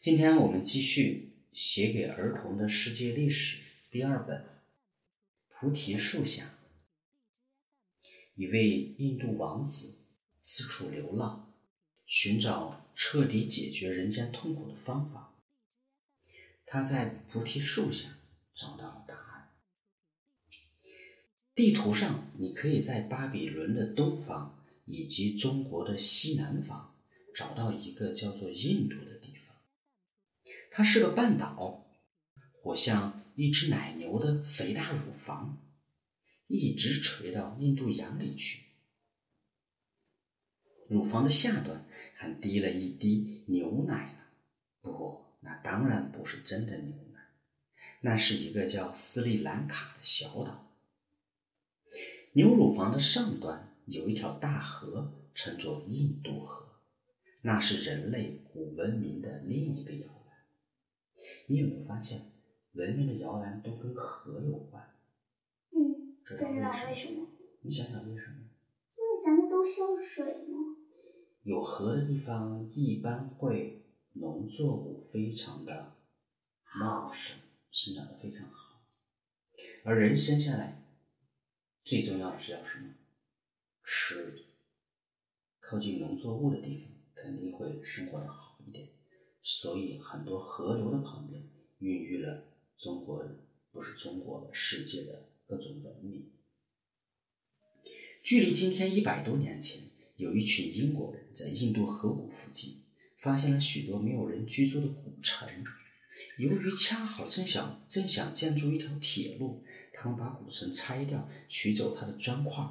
今天我们继续写给儿童的世界历史第二本《菩提树下》。一位印度王子四处流浪，寻找彻底解决人间痛苦的方法。他在菩提树下找到了答案。地图上，你可以在巴比伦的东方以及中国的西南方找到一个叫做印度的。它是个半岛，或像一只奶牛的肥大乳房。一直垂到印度洋里去，乳房的下端还滴了一滴牛奶呢。不过，那当然不是真的牛奶，那是一个叫斯里兰卡的小岛。牛乳房的上端有一条大河，称作印度河，那是人类古文明的另一个摇篮。你有没有发现，文明的摇篮都跟河有关？不知道为什么？你想想为什么？因为咱们都需要水嘛。有河的地方一般会农作物非常的茂盛，生长的非常好。而人生下来最重要的是要什么？吃。靠近农作物的地方肯定会生活的好一点，所以很多河流的旁边孕育了中国人，不是中国世界的。各种文明。距离今天一百多年前，有一群英国人在印度河谷附近发现了许多没有人居住的古城。由于恰好正想正想建筑一条铁路，他们把古城拆掉，取走它的砖块，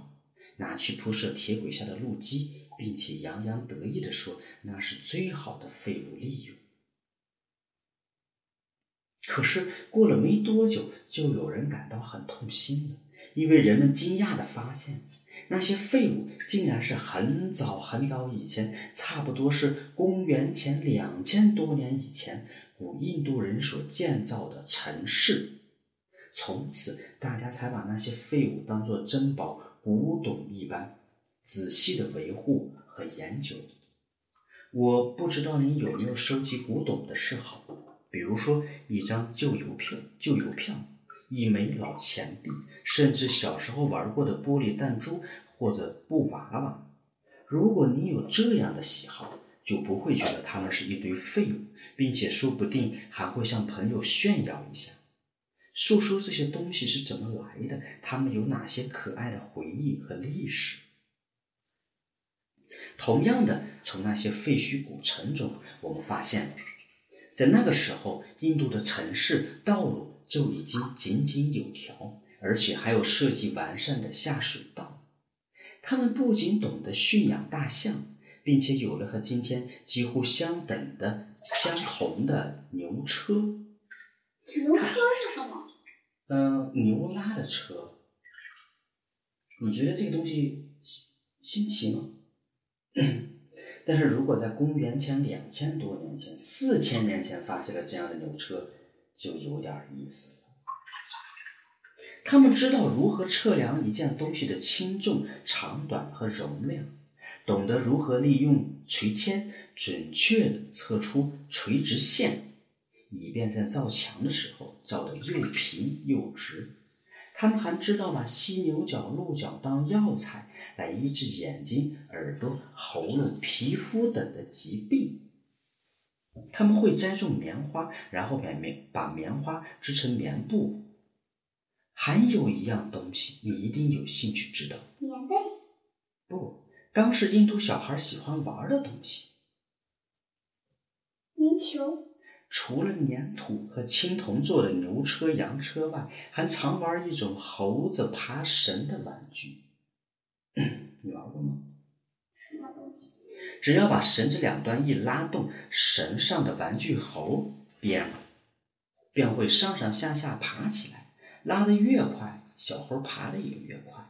拿去铺设铁轨下的路基，并且洋洋得意地说那是最好的废物利用。可是过了没多久，就有人感到很痛心了，因为人们惊讶地发现，那些废物竟然是很早很早以前，差不多是公元前两千多年以前，古印度人所建造的城市。从此，大家才把那些废物当作珍宝、古董一般，仔细的维护和研究。我不知道你有没有收集古董的嗜好。比如说，一张旧邮票、旧邮票，一枚老钱币，甚至小时候玩过的玻璃弹珠或者布娃娃。如果你有这样的喜好，就不会觉得它们是一堆废物，并且说不定还会向朋友炫耀一下，诉说这些东西是怎么来的，它们有哪些可爱的回忆和历史。同样的，从那些废墟古城中，我们发现。在那个时候，印度的城市道路就已经井井有条，而且还有设计完善的下水道。他们不仅懂得驯养大象，并且有了和今天几乎相等的、相同的牛车。牛车是什么？嗯，牛拉的车。你觉得这个东西新新奇吗？但是如果在公元前两千多年前、四千年前发现了这样的牛车，就有点意思了。他们知道如何测量一件东西的轻重、长短和容量，懂得如何利用垂铅准确地测出垂直线，以便在造墙的时候造得又平又直。他们还知道把犀牛角、鹿角当药材来医治眼睛、耳朵、喉咙、皮肤等的疾病。他们会栽种棉花，然后把棉把棉花织成棉布。还有一样东西，你一定有兴趣知道。棉被？不，刚是印度小孩喜欢玩的东西。泥球。除了粘土和青铜做的牛车、羊车外，还常玩一种猴子爬绳的玩具。你玩过吗？什么东西？只要把绳子两端一拉动，绳上的玩具猴变了便会上上下下爬起来。拉得越快，小猴爬得也越快。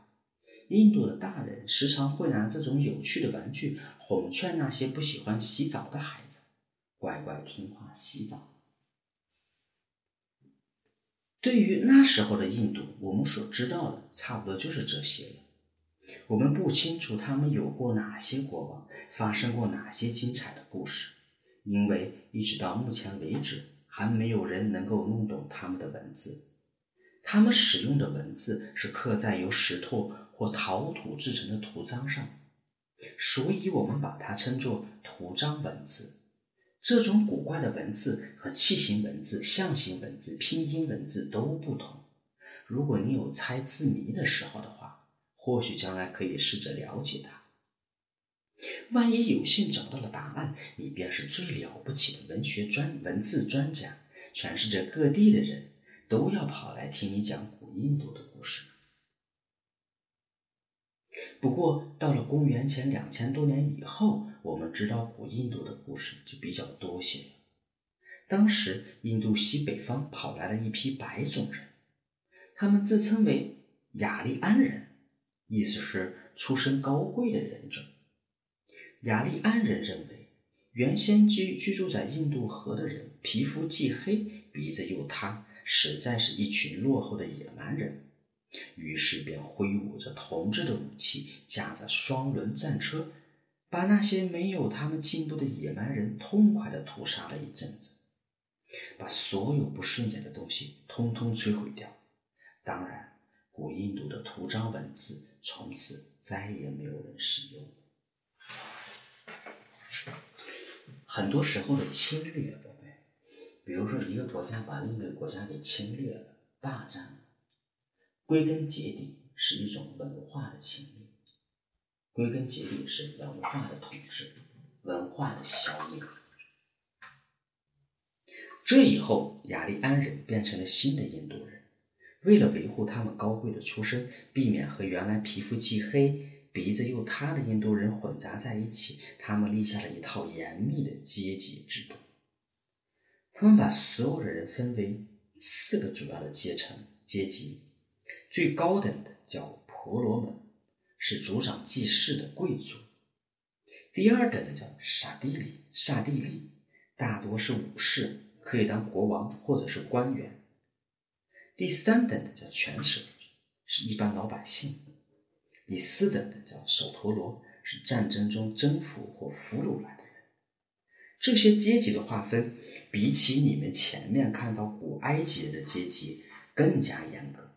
印度的大人时常会拿这种有趣的玩具哄劝那些不喜欢洗澡的孩子。乖乖听话洗澡。对于那时候的印度，我们所知道的差不多就是这些了。我们不清楚他们有过哪些国王，发生过哪些精彩的故事，因为一直到目前为止，还没有人能够弄懂他们的文字。他们使用的文字是刻在由石头或陶土制成的图章上，所以我们把它称作图章文字。这种古怪的文字和器形文字、象形文字、拼音文字都不同。如果你有猜字谜的时候的话，或许将来可以试着了解它。万一有幸找到了答案，你便是最了不起的文学专文字专家，全世界各地的人都要跑来听你讲古印度的故事。不过，到了公元前两千多年以后，我们知道古印度的故事就比较多些。当时，印度西北方跑来了一批白种人，他们自称为雅利安人，意思是出身高贵的人种。雅利安人认为，原先居居住在印度河的人皮肤既黑，鼻子又塌，实在是一群落后的野蛮人。于是便挥舞着铜制的武器，驾着双轮战车，把那些没有他们进步的野蛮人痛快地屠杀了一阵子，把所有不顺眼的东西通通摧毁掉。当然，古印度的图章文字从此再也没有人使用。很多时候的侵略，宝贝，比如说一个国家把另一个国家给侵略了、霸占了，归根结底是一种文化的侵略，归根结底是文化的统治、文化的消灭。这以后，雅利安人变成了新的印度人，为了维护他们高贵的出身，避免和原来皮肤既黑。鼻子又塌的印度人混杂在一起，他们立下了一套严密的阶级制度。他们把所有的人分为四个主要的阶层阶级，最高等的叫婆罗门，是主长祭祀的贵族；第二等的叫刹帝利，刹帝利大多是武士，可以当国王或者是官员；第三等的叫权舍，是一般老百姓。第四等的叫首陀罗，是战争中征服或俘虏来的人。这些阶级的划分，比起你们前面看到古埃及人的阶级更加严格。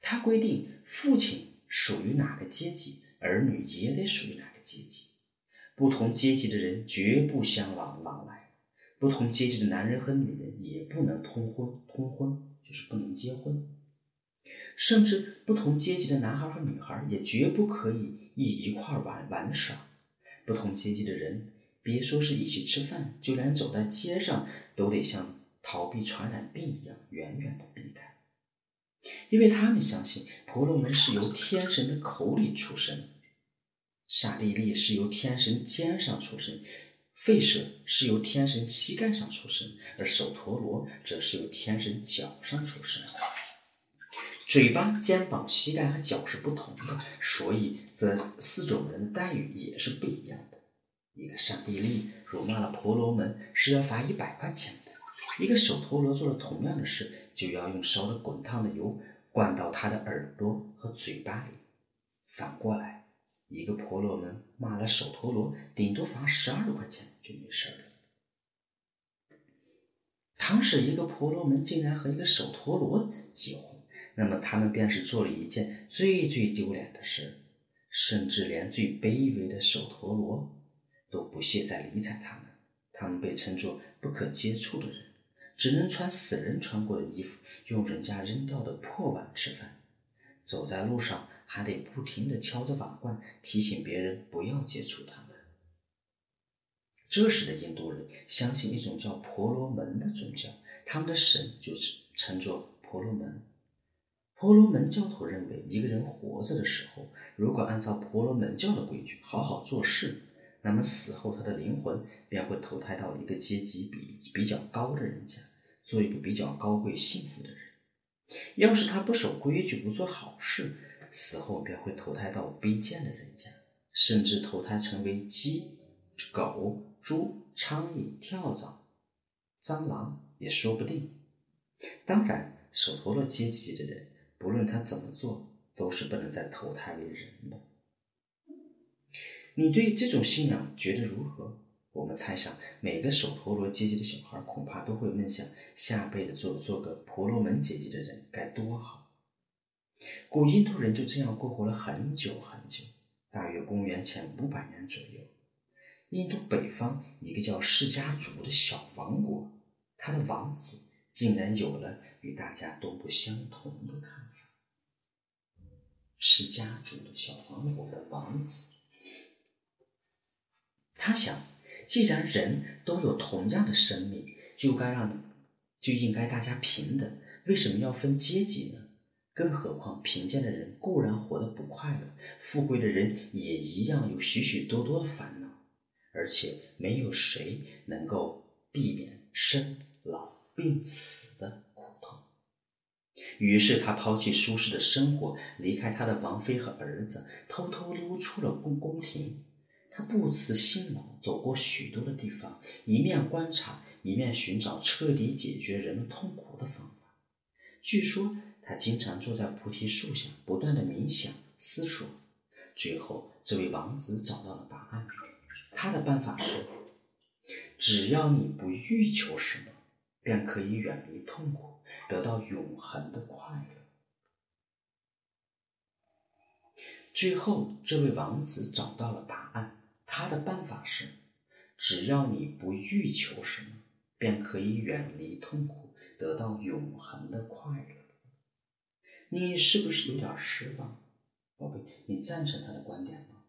他规定，父亲属于哪个阶级，儿女也得属于哪个阶级。不同阶级的人绝不相往往来，不同阶级的男人和女人也不能通婚，通婚就是不能结婚。甚至不同阶级的男孩和女孩也绝不可以一一块玩玩耍。不同阶级的人，别说是一起吃饭，就连走在街上都得像逃避传染病一样远远的避开，因为他们相信婆罗门是由天神的口里出生，刹帝利是由天神肩上出生，吠舍是由天神膝盖上出生，而首陀罗则是由天神脚上出生。嘴巴、肩膀、膝盖和脚是不同的，所以这四种人的待遇也是不一样的。一个上帝利辱骂了婆罗门是要罚一百块钱的，一个首陀罗做了同样的事就要用烧的滚烫的油灌到他的耳朵和嘴巴里。反过来，一个婆罗门骂了首陀罗，顶多罚十二块钱就没事了。倘使一个婆罗门竟然和一个首陀罗结婚，那么他们便是做了一件最最丢脸的事，甚至连最卑微的首陀罗都不屑再理睬他们。他们被称作不可接触的人，只能穿死人穿过的衣服，用人家扔掉的破碗吃饭，走在路上还得不停地敲着瓦罐，提醒别人不要接触他们。这时的印度人相信一种叫婆罗门的宗教，他们的神就是称作婆罗门。婆罗门教徒认为，一个人活着的时候，如果按照婆罗门教的规矩好好做事，那么死后他的灵魂便会投胎到一个阶级比比较高的人家，做一个比较高贵幸福的人。要是他不守规矩，不做好事，死后便会投胎到卑贱的人家，甚至投胎成为鸡、狗、猪、苍蝇、跳蚤、蟑螂也说不定。当然，手陀罗阶级的人。不论他怎么做，都是不能再投胎为人的。你对这种信仰觉得如何？我们猜想，每个守陀罗阶级的小孩恐怕都会梦想下辈子做做个婆罗门阶级的人，该多好。古印度人就这样过活了很久很久，大约公元前五百年左右。印度北方一个叫释迦族的小王国，他的王子竟然有了与大家都不相同的看法。释迦族的小王国的王子，他想。既然人都有同样的生命，就该让，就应该大家平等。为什么要分阶级呢？更何况贫贱的人固然活得不快乐，富贵的人也一样有许许多多的烦恼，而且没有谁能够避免生老病死的苦痛。于是他抛弃舒适的生活，离开他的王妃和儿子，偷偷溜出了宫宫廷。他不辞辛劳，走过许多的地方，一面观察，一面寻找彻底解决人们痛苦的方法。据说他经常坐在菩提树下，不断的冥想思索。最后，这位王子找到了答案。他的办法是：只要你不欲求什么，便可以远离痛苦，得到永恒的快乐。最后，这位王子找到了答案。他的办法是：只要你不欲求什么，便可以远离痛苦，得到永恒的快乐。你是不是有点失望，宝贝？你赞成他的观点吗？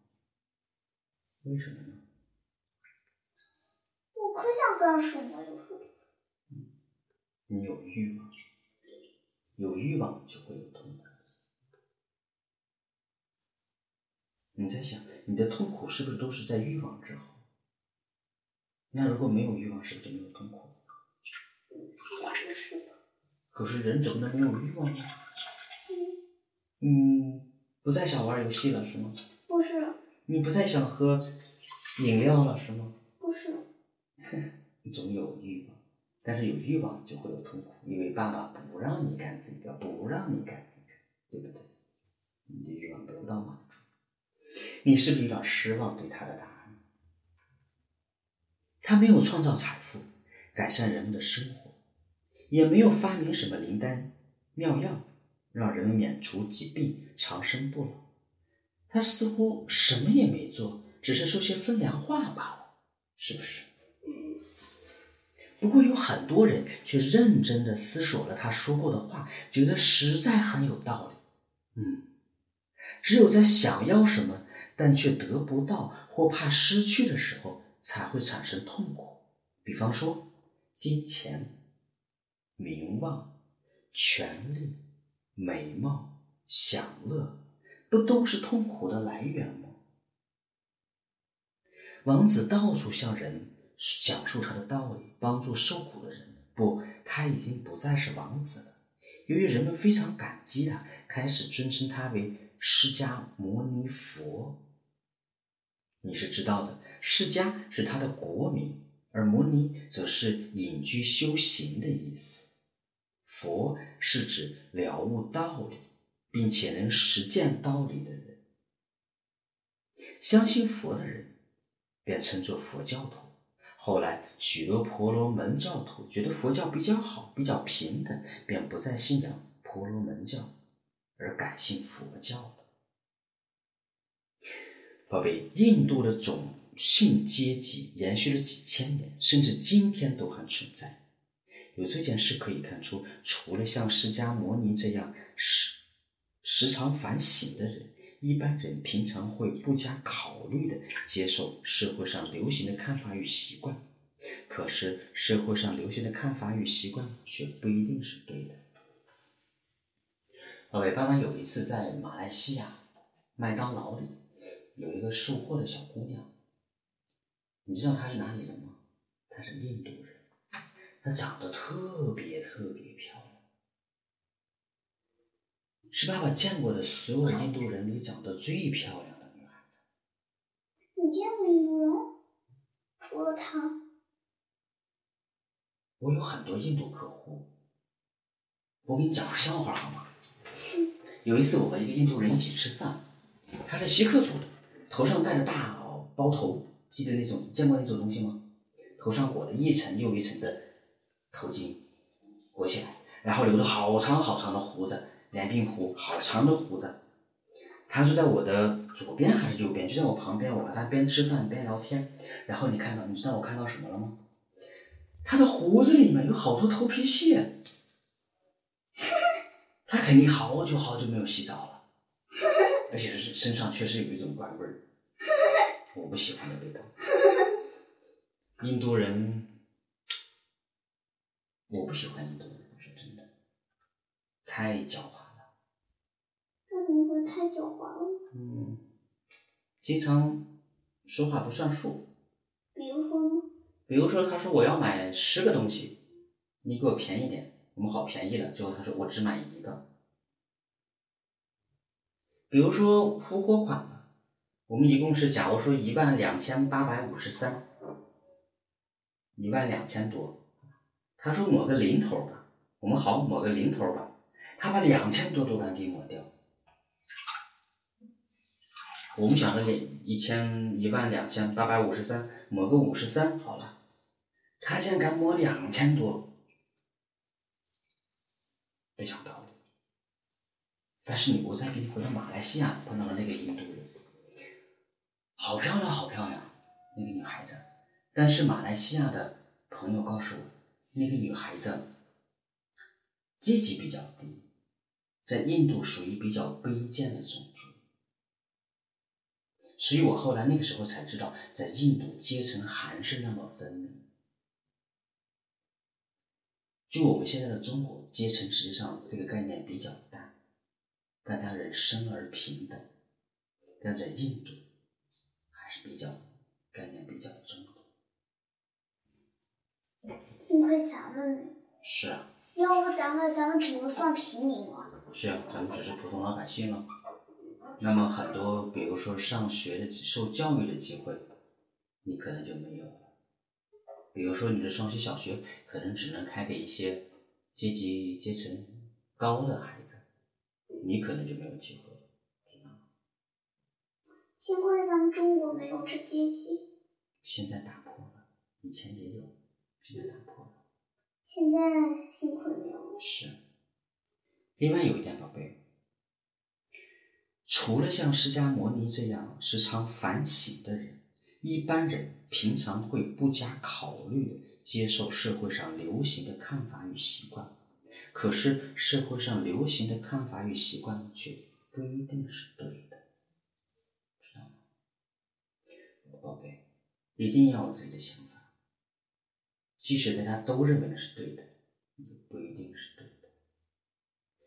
为什么呢？我可想干什么，有时候。你有欲望，有欲望就会有痛苦。你在想，你的痛苦是不是都是在欲望之后？那如果没有欲望，是不是就没有痛苦？可是人怎么能没有欲望呢？嗯，不再想玩游戏了是吗？不是。你不再想喝饮料了是吗？不是。你总有欲望，但是有欲望就会有痛苦，因为爸爸不让你干这个，不让你干那个，对不对？你的欲望得不到满足。你是不是有点失望？对他的答案，他没有创造财富，改善人们的生活，也没有发明什么灵丹妙药，让人们免除疾病、长生不老。他似乎什么也没做，只是说些风凉话罢了，是不是？不过有很多人却认真的思索了他说过的话，觉得实在很有道理。嗯。只有在想要什么，但却得不到或怕失去的时候，才会产生痛苦。比方说，金钱、名望、权力、美貌、享乐，不都是痛苦的来源吗？王子到处向人讲述他的道理，帮助受苦的人。不，他已经不再是王子了。由于人们非常感激他，开始尊称他为。释迦牟尼佛，你是知道的。释迦是他的国名，而牟尼则是隐居修行的意思。佛是指了悟道理，并且能实践道理的人。相信佛的人，便称作佛教徒。后来，许多婆罗门教徒觉得佛教比较好，比较平等，便不再信仰婆罗门教。而改信佛教了，宝贝，印度的种姓阶级延续了几千年，甚至今天都还存在。由这件事可以看出，除了像释迦牟尼这样时时常反省的人，一般人平常会不加考虑的接受社会上流行的看法与习惯。可是，社会上流行的看法与习惯却不一定是对的。宝贝，爸爸有一次在马来西亚麦当劳里有一个售货的小姑娘，你知道她是哪里人吗？她是印度人，她长得特别特别漂亮，是爸爸见过的所有印度人里长得最漂亮的女孩子。你见过印度人？除了她？我有很多印度客户，我给你讲个笑话好吗？有一次，我和一个印度人一起吃饭，他是锡克族的，头上戴着大包头，记得那种见过那种东西吗？头上裹了一层又一层的头巾，裹起来，然后留着好长好长的胡子，连鬓胡，好长的胡子。他就在我的左边还是右边？就在我旁边，我和他边吃饭边聊天。然后你看到，你知道我看到什么了吗？他的胡子里面有好多头皮屑，他肯定好久好久没有洗澡了，而且是身上确实有一种怪味儿，我不喜欢的味道。印度人，我不喜欢印度人，说真的，太狡猾。太狡猾了。嗯，经常说话不算数。比如说呢？比如说，他说我要买十个东西，你给我便宜点，我们好便宜了。最后他说我只买一个。比如说付货款我们一共是假如说一万两千八百五十三，一万两千多。他说抹个零头吧，我们好抹个零头吧，他把两千多多万给抹掉。我们想着给一千一万两千八百五十三，抹个五十三好了，他竟然敢抹两千多，不讲道理。但是你我再给你回到马来西亚碰到了那个印度人，好漂亮好漂亮那个女孩子，但是马来西亚的朋友告诉我，那个女孩子阶级比较低，在印度属于比较卑贱的种族。所以我后来那个时候才知道，在印度阶层还是那么分明。就我们现在的中国，阶层实际上这个概念比较淡，大家人生而平等。但在印度，还是比较概念比较重。幸亏咱们是啊。要不咱们咱们只能算平民了。是啊，咱们只是普通老百姓了。那么很多，比如说上学的、受教育的机会，你可能就没有了。比如说你的双溪小学，可能只能开给一些阶级阶层高的孩子，你可能就没有机会，知道吗？幸亏咱们中国没有这阶级。现在打破了，以前也有，现在打破了。现在幸亏没有。是。另外有一点，宝贝。除了像释迦牟尼这样时常反省的人，一般人平常会不加考虑的接受社会上流行的看法与习惯。可是社会上流行的看法与习惯却不一定是对的，知道吗？宝贝，一定要有自己的想法，即使大家都认为的是对的，也不一定是对的；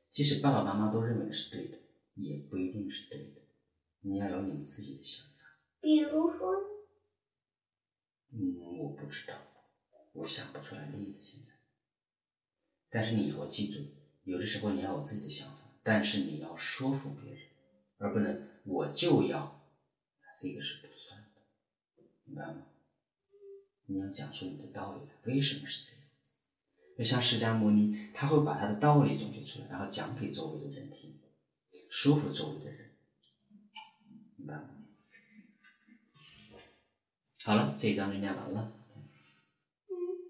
即使爸爸妈妈都认为的是对的。也不一定是对的，你要有你自己的想法。比如说，嗯，我不知道，我想不出来例子现在。但是你以后记住，有的时候你要有自己的想法，但是你要说服别人，而不能我就要，这个是不算的，明白吗？你要讲出你的道理来，为什么是这样？就像释迦牟尼，他会把他的道理总结出来，然后讲给周围的人听。说服周围的人，明白吗？好了，这一章就念完了。